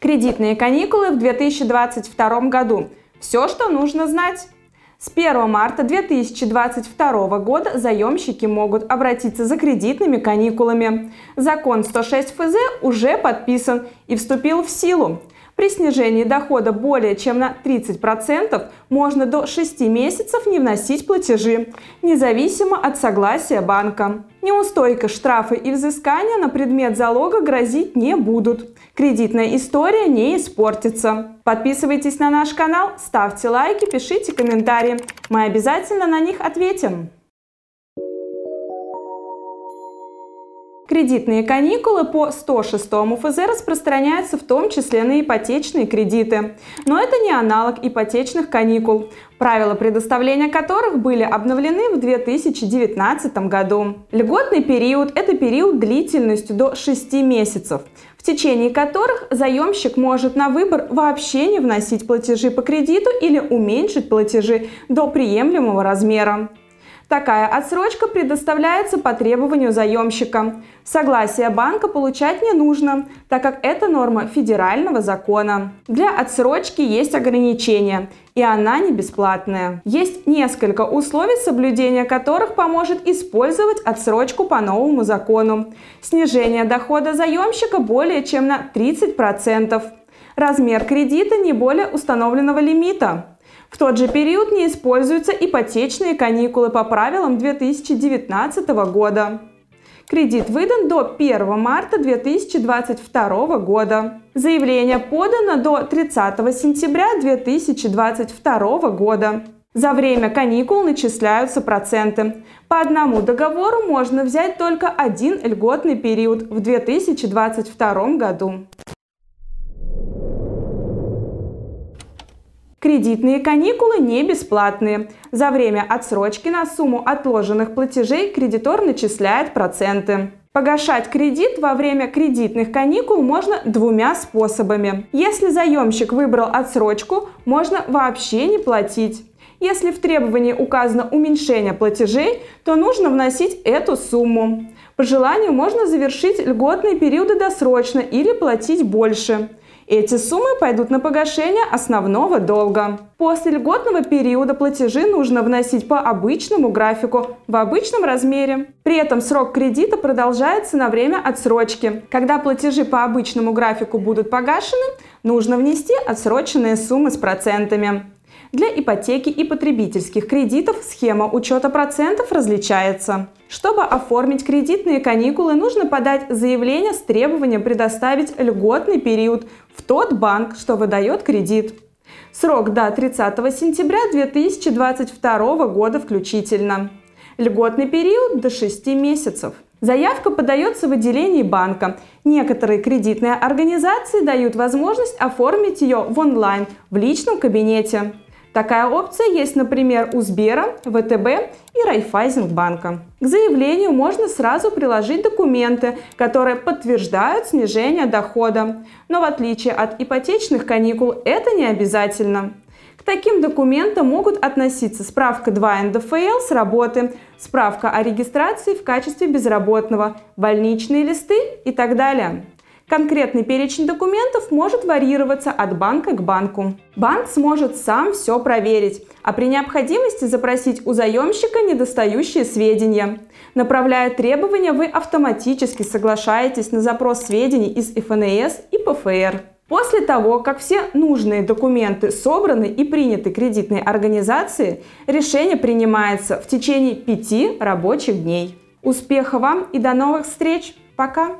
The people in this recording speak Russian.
Кредитные каникулы в 2022 году. Все, что нужно знать. С 1 марта 2022 года заемщики могут обратиться за кредитными каникулами. Закон 106 ФЗ уже подписан и вступил в силу. При снижении дохода более чем на 30% можно до 6 месяцев не вносить платежи, независимо от согласия банка. Неустойка, штрафы и взыскания на предмет залога грозить не будут. Кредитная история не испортится. Подписывайтесь на наш канал, ставьте лайки, пишите комментарии. Мы обязательно на них ответим. Кредитные каникулы по 106 ФЗ распространяются в том числе на ипотечные кредиты. Но это не аналог ипотечных каникул, правила предоставления которых были обновлены в 2019 году. Льготный период – это период длительностью до 6 месяцев, в течение которых заемщик может на выбор вообще не вносить платежи по кредиту или уменьшить платежи до приемлемого размера. Такая отсрочка предоставляется по требованию заемщика. Согласие банка получать не нужно, так как это норма федерального закона. Для отсрочки есть ограничения, и она не бесплатная. Есть несколько условий, соблюдения которых поможет использовать отсрочку по новому закону. Снижение дохода заемщика более чем на 30%. Размер кредита не более установленного лимита. В тот же период не используются ипотечные каникулы по правилам 2019 года. Кредит выдан до 1 марта 2022 года. Заявление подано до 30 сентября 2022 года. За время каникул начисляются проценты. По одному договору можно взять только один льготный период в 2022 году. Кредитные каникулы не бесплатные. За время отсрочки на сумму отложенных платежей кредитор начисляет проценты. Погашать кредит во время кредитных каникул можно двумя способами. Если заемщик выбрал отсрочку, можно вообще не платить. Если в требовании указано уменьшение платежей, то нужно вносить эту сумму. По желанию можно завершить льготные периоды досрочно или платить больше. Эти суммы пойдут на погашение основного долга. После льготного периода платежи нужно вносить по обычному графику в обычном размере. При этом срок кредита продолжается на время отсрочки. Когда платежи по обычному графику будут погашены, нужно внести отсроченные суммы с процентами. Для ипотеки и потребительских кредитов схема учета процентов различается. Чтобы оформить кредитные каникулы, нужно подать заявление с требованием предоставить льготный период в тот банк, что выдает кредит. Срок до 30 сентября 2022 года включительно. Льготный период до 6 месяцев. Заявка подается в отделении банка. Некоторые кредитные организации дают возможность оформить ее в онлайн, в личном кабинете. Такая опция есть, например, у Сбера, ВТБ и Райфайзенбанка. К заявлению можно сразу приложить документы, которые подтверждают снижение дохода. Но в отличие от ипотечных каникул это не обязательно. К таким документам могут относиться справка 2 НДФЛ с работы, справка о регистрации в качестве безработного, больничные листы и так далее. Конкретный перечень документов может варьироваться от банка к банку. Банк сможет сам все проверить, а при необходимости запросить у заемщика недостающие сведения. Направляя требования, вы автоматически соглашаетесь на запрос сведений из ФНС и ПФР. После того, как все нужные документы собраны и приняты кредитной организацией, решение принимается в течение пяти рабочих дней. Успеха вам и до новых встреч! Пока!